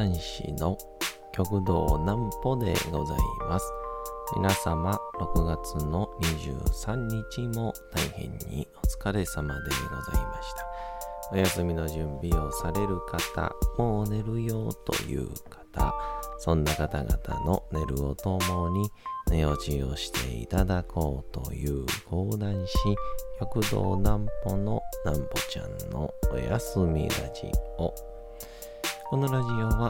講談師の極道南歩でございます。皆様、6月の23日も大変にお疲れ様でございました。お休みの準備をされる方、もう寝るよという方、そんな方々の寝るをともに寝落ちをしていただこうという講談師、極道南歩の南歩ちゃんのお休みラジオ。このラジオは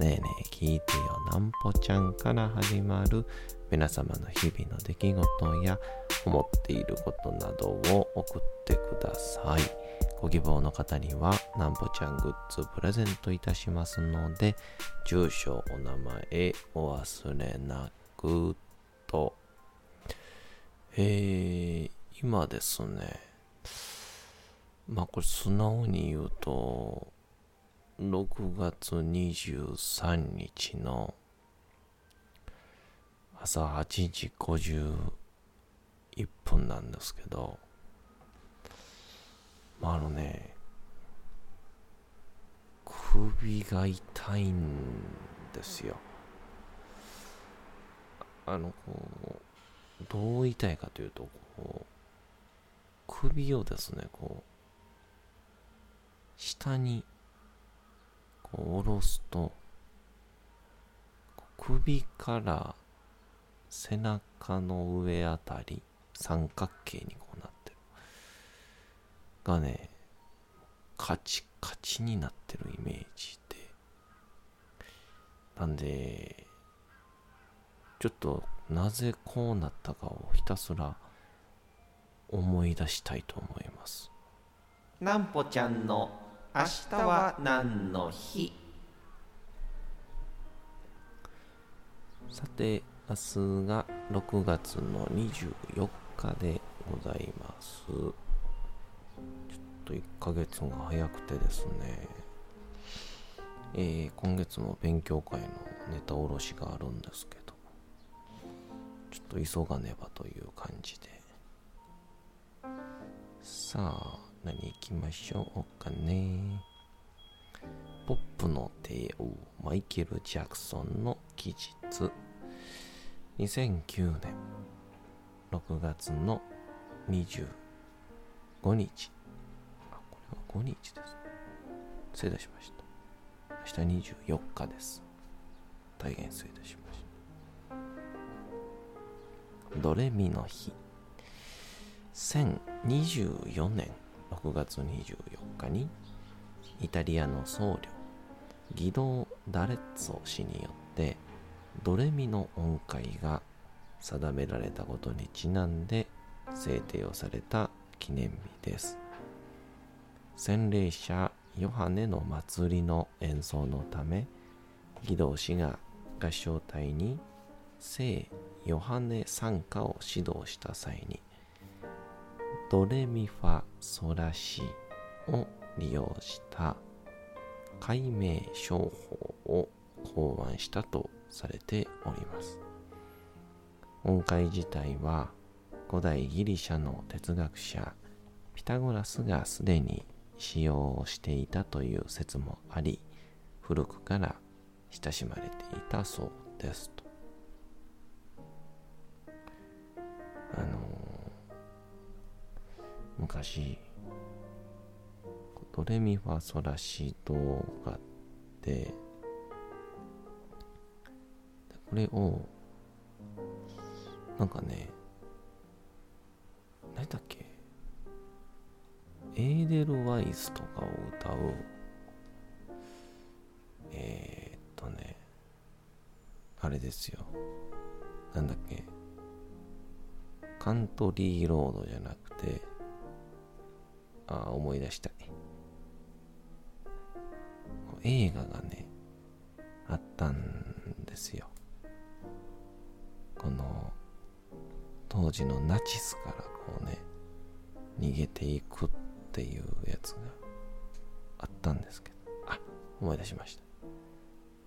ねえねえ聞いてよなんぽちゃんから始まる皆様の日々の出来事や思っていることなどを送ってください。ご希望の方にはなんぽちゃんグッズプレゼントいたしますので、住所、お名前お忘れなくと。えー、今ですね、まあこれ素直に言うと、6月23日の朝8時51分なんですけど、まあ、あのね、首が痛いんですよ。あの、こう、どう痛いかというと、こう、首をですね、こう、下にこう下ろすと首から背中の上あたり三角形にこうなってる。がねカチカチになってるイメージで。なんでちょっとなぜこうなったかをひたすら思い出したいと思います。なんぽちゃんの明日は何の日？さて明日が6月の24日でございます。ちょっと1ヶ月が早くてですね。えー、今月も勉強会のネタおろしがあるんですけど。ちょっと急がねばという感じで。さあ。何行きましょうかね。ポップの帝王、マイケル・ジャクソンの記述。2009年6月の25日。あ、これは5日です。失礼いたしました。明日24日です。大変失礼いたしました。ドレミの日。1024年6月24日にイタリアの僧侶ギドー・ダレッツォ氏によってドレミの音階が定められたことにちなんで制定をされた記念日です。洗礼者ヨハネの祭りの演奏のためギド氏が合唱隊に聖ヨハネ賛歌を指導した際にドレミファソラシを利用した解明商法を考案したとされております。音階自体は古代ギリシャの哲学者ピタゴラスがすでに使用をしていたという説もあり古くから親しまれていたそうですと。あの昔。ドレミファソラシドがあってこれをなんかね何だっけ？エーデルワイスとかを歌うえー、っとねあれですよ。なんだっけ？カントリーロードじゃなくてあ思い出したい。映画がねあったんですよ。この当時のナチスからこうね逃げていくっていうやつがあったんですけど。あ思い出しました。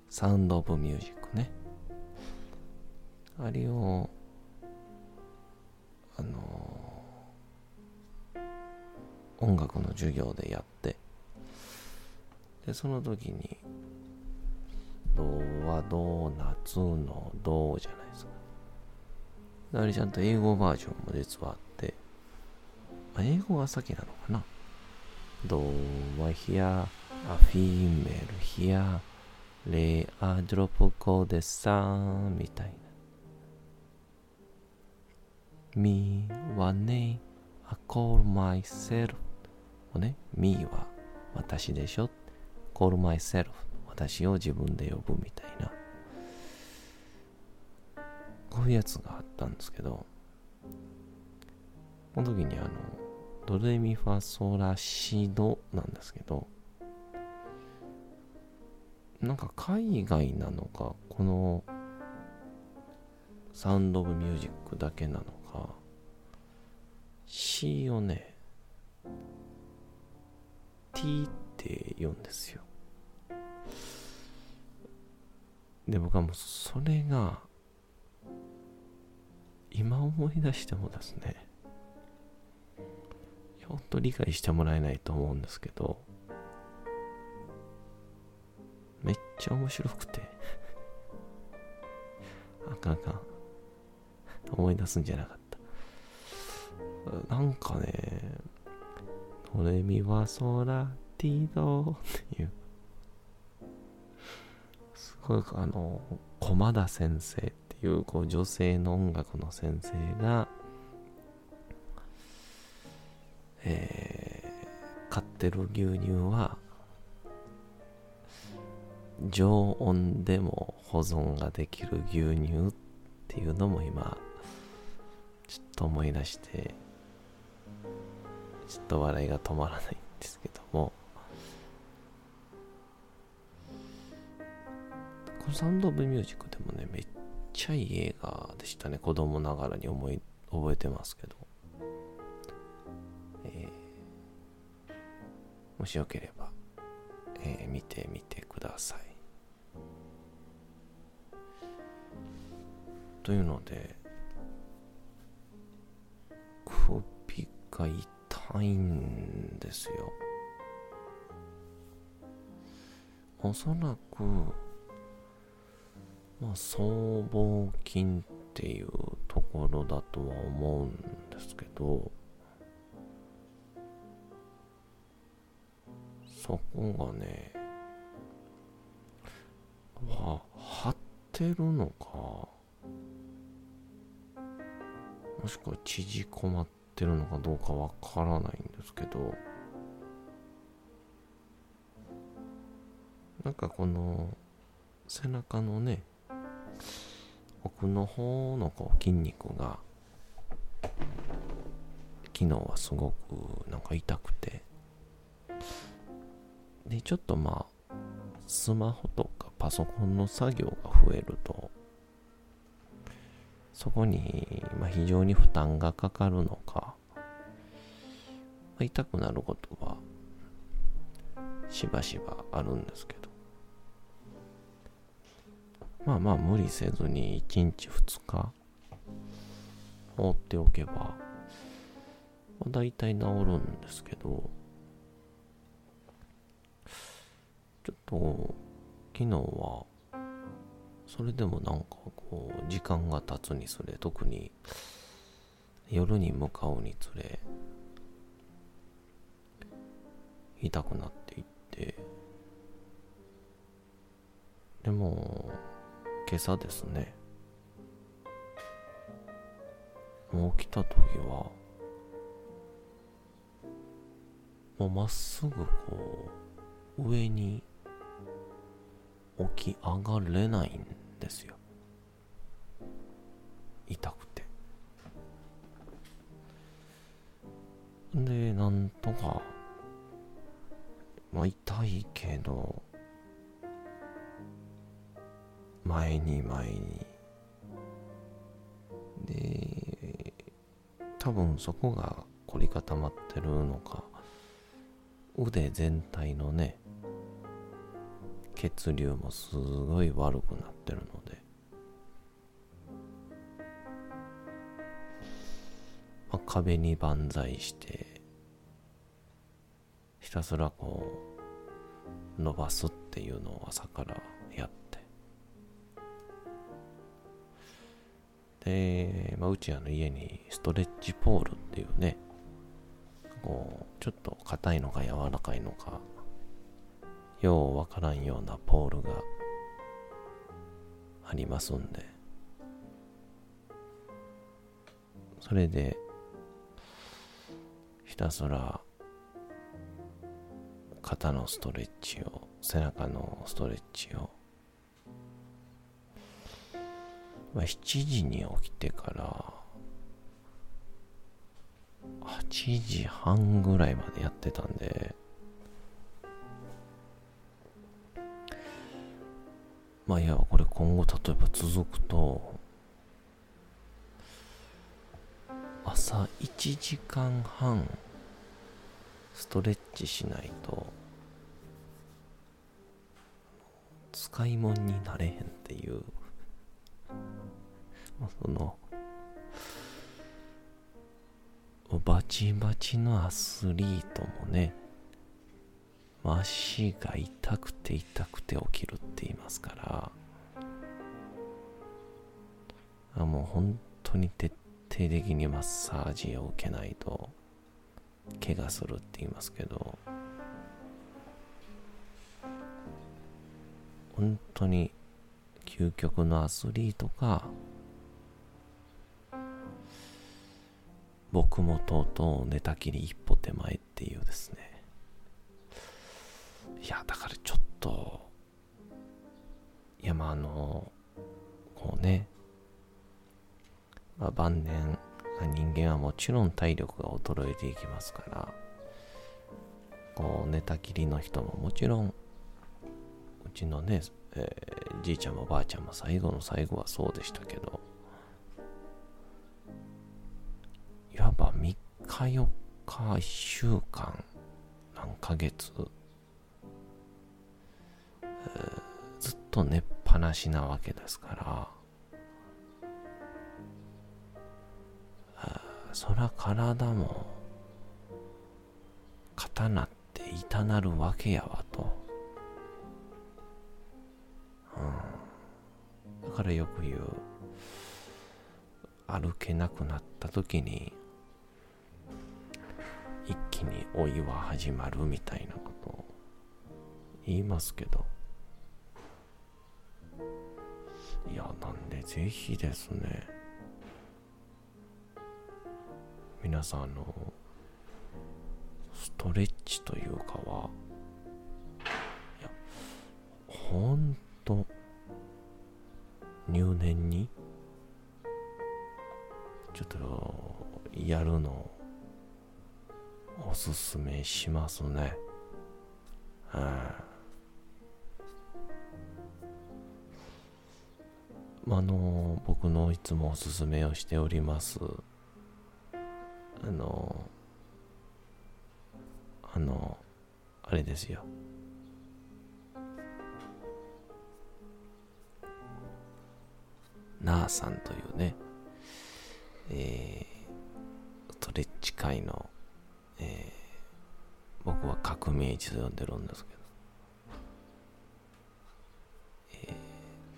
サウンド・オブ・ミュージックね。あれをあの、音楽の授業でやって。でその時に「ドはドーナツのドじゃないですか。あれちゃんと英語バージョンも実はあって、あ、英語が先なのかな。ドはヒア、アフィメルヒア、レアドロップコーデサーみたいな。me はね、I call myself をね、me は私でしょ call myself 私を自分で呼ぶみたいな。こういうやつがあったんですけど、この時にあの、ドレミファソラシドなんですけど、なんか海外なのか、このサウンド・オブ・ミュージックだけなのか、C をね、T って言うんですよ。で、僕はもうそれが、今思い出してもですね、ほんと理解してもらえないと思うんですけど、めっちゃ面白くてあかんあかん。思い出すんじゃなかった。なんかね、ドレミはソラティドっていう、すごいあの、駒田先生っていうこう女性の音楽の先生が、えー、買ってる牛乳は常温でも保存ができる牛乳っていうのも今ちょっと思い出してちょっと笑いが止まらないんですけども。このサウンド・オブ・ミュージックでもねめっちゃいい映画でしたね。子供ながらに思い覚えてますけど、えー、もしよければ、えー、見てみてください。というので首が痛いんですよ。おそらくまあ、僧帽筋っていうところだとは思うんですけど、そこがね、は、張ってるのか、もしくは縮こまってるのかどうかわからないんですけど、なんかこの背中のね奥の方のこう筋肉が昨日はすごくなんか痛くて。でちょっとまあスマホとかパソコンの作業が増えるとそこに、まあ、非常に負担がかかるのか、まあ、痛くなることはしばしばあるんですけど。まあまあ無理せずに1日2日放っておけば、まあ、大体治るんですけど、ちょっと昨日はそれでもなんか時間が経つにつれ特に夜に向かうにつれ痛くなっていってでも今朝ですね起きた時はもうまっすぐこう上に起き上がれないんですよ。痛くて。でなんとかまあ痛いけど前に前に。で多分そこが凝り固まってるのか。腕全体のね血流もすごい悪くなってるので。壁に万歳してひたすらこう伸ばすっていうのを朝からやって。で、まあ、うちあの家にストレッチポールっていうねこうちょっと硬いのか柔らかいのかようわからんようなポールがありますんで。それでひたすら肩のストレッチを背中のストレッチを、まあ、7時に起きてから8時半ぐらいまでやってたんでまあいやこれ今後例えば続くと朝1時間半ストレッチしないと使い物になれへんっていう。そのバチバチのアスリートもね足が痛くて痛くて起きるって言いますからあもう本当に徹底的にマッサージを受けないと怪我するって言いますけど本当に究極のアスリートか僕もとうとう寝たきり一歩手前っていうですね。いやだからちょっといやまああのこうね、まあ、晩年人間はもちろん体力が衰えていきますからこう寝たきりの人ももちろんうちのね、えー、じいちゃんもばあちゃんも最後の最後はそうでしたけどいわば3日4日1週間何ヶ月ずっと寝っぱなしなわけですからそら体も刀って痛なるわけやわと、うん、だからよく言う歩けなくなった時に一気に老いは始まるみたいなことを言いますけど。いやなんでぜひですね皆さんあのストレッチというかはいやほんと入念にちょっとやるのおすすめしますね。はい、あの僕のいつもおすすめをしておりますあのあのあれですよ。なあさんというねえー、ストレッチ界の、えー、僕は革命児と呼んでるんですけど、え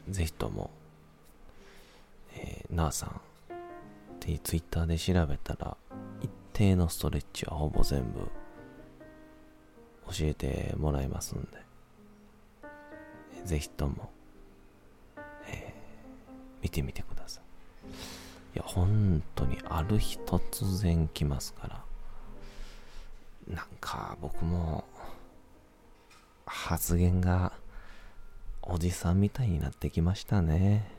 ー、ぜひともえー、なあさんってツイッターで調べたら、一定のストレッチはほぼ全部教えてもらいますんで、ぜひとも、えー、見てみてください。いや、本当にある日突然来ますから、なんか僕も発言がおじさんみたいになってきましたね。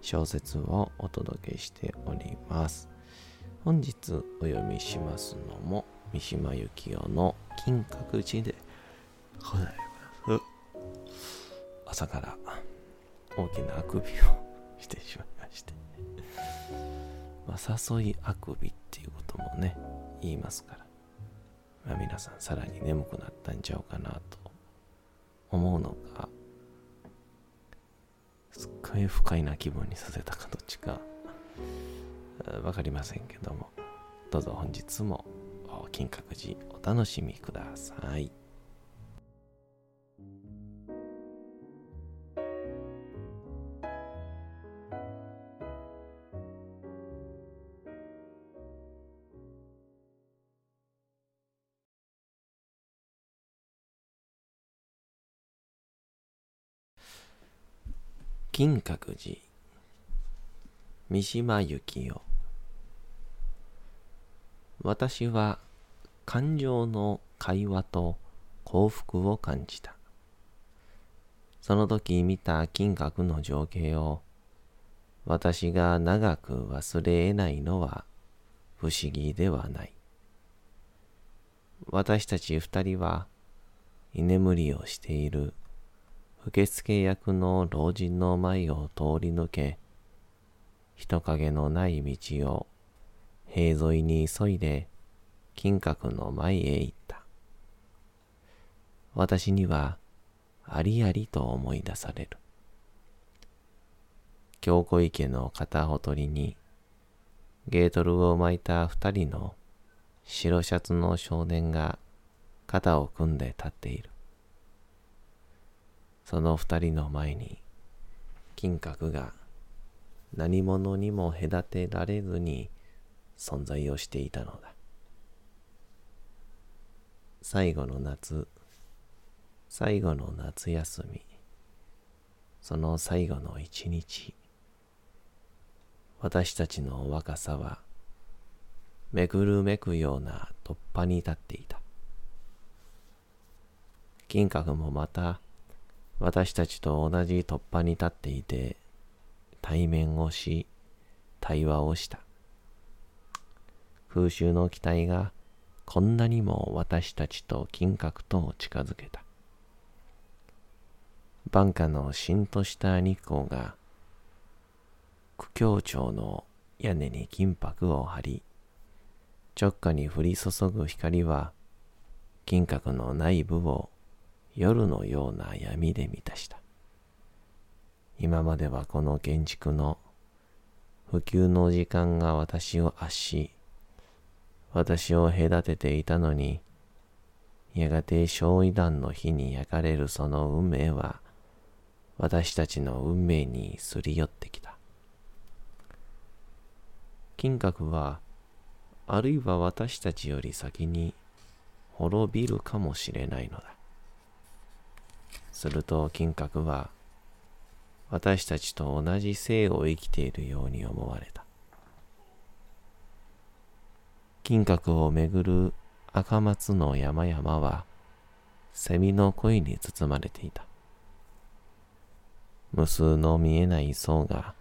小説をお届けしております。本日お読みしますのも三島由紀夫の金閣寺でございます。朝から大きなあくびをしてしまいまして。まあ、誘いあくびっていうこともね言いますから、まあ、皆さんさらに眠くなったんちゃうかなと思うのがすっごい不快な気分にさせたかどっちか分かりませんけどもどうぞ本日も金閣寺お楽しみください。金閣寺三島由紀夫私は感情の会話と幸福を感じた。その時見た金閣の情景を私が長く忘れ得ないのは不思議ではない。私たち二人は居眠りをしている受付役の老人の前を通り抜け、人影のない道を塀沿いに急いで金閣の前へ行った。私にはありありと思い出される。京子池の片ほとりにゲートルを巻いた二人の白シャツの少年が肩を組んで立っている。その二人の前に金閣が何者にも隔てられずに存在をしていたのだ。最後の夏、最後の夏休み、その最後の一日、私たちの若さはめくるめくような突破に立っていた。金閣もまた私たちと同じ突破に立っていて、対面をし、対話をした。空襲の機体がこんなにも私たちと金閣と近づけた。晩夏のしんとした日光が、苦境町の屋根に金箔を張り、直下に降り注ぐ光は、金閣の内部を夜のような闇で満たした。今まではこの建築の普及の時間が私を圧し、私を隔てていたのに、やがて焼夷弾の火に焼かれるその運命は、私たちの運命にすり寄ってきた。金閣は、あるいは私たちより先に滅びるかもしれないのだ。すると金閣は私たちと同じ生を生きているように思われた。金閣をめぐる赤松の山々は蝉の声に包まれていた。無数の見えない層が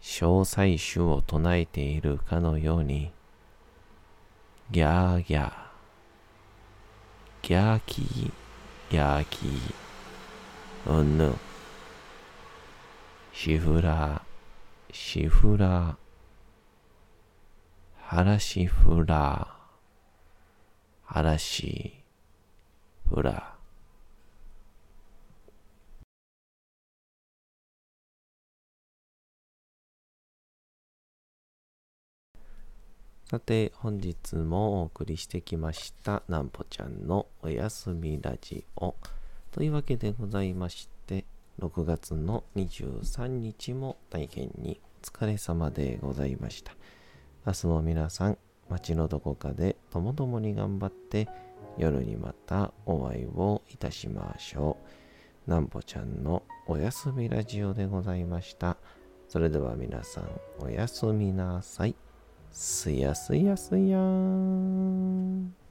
小彩種を唱えているかのようにギャーギャーギャーキー焼き、うんぬ。シフラー、シフラー、ハラシフラー、ハさて、本日もお送りしてきました、なんぽちゃんのおやすみラジオ。というわけでございまして、6月の23日も大変にお疲れ様でございました。明日も皆さん、街のどこかでともともに頑張って夜にまたお会いをいたしましょう。なんぽちゃんのおやすみラジオでございました。それでは皆さんおやすみなさい。すやすやすやーん。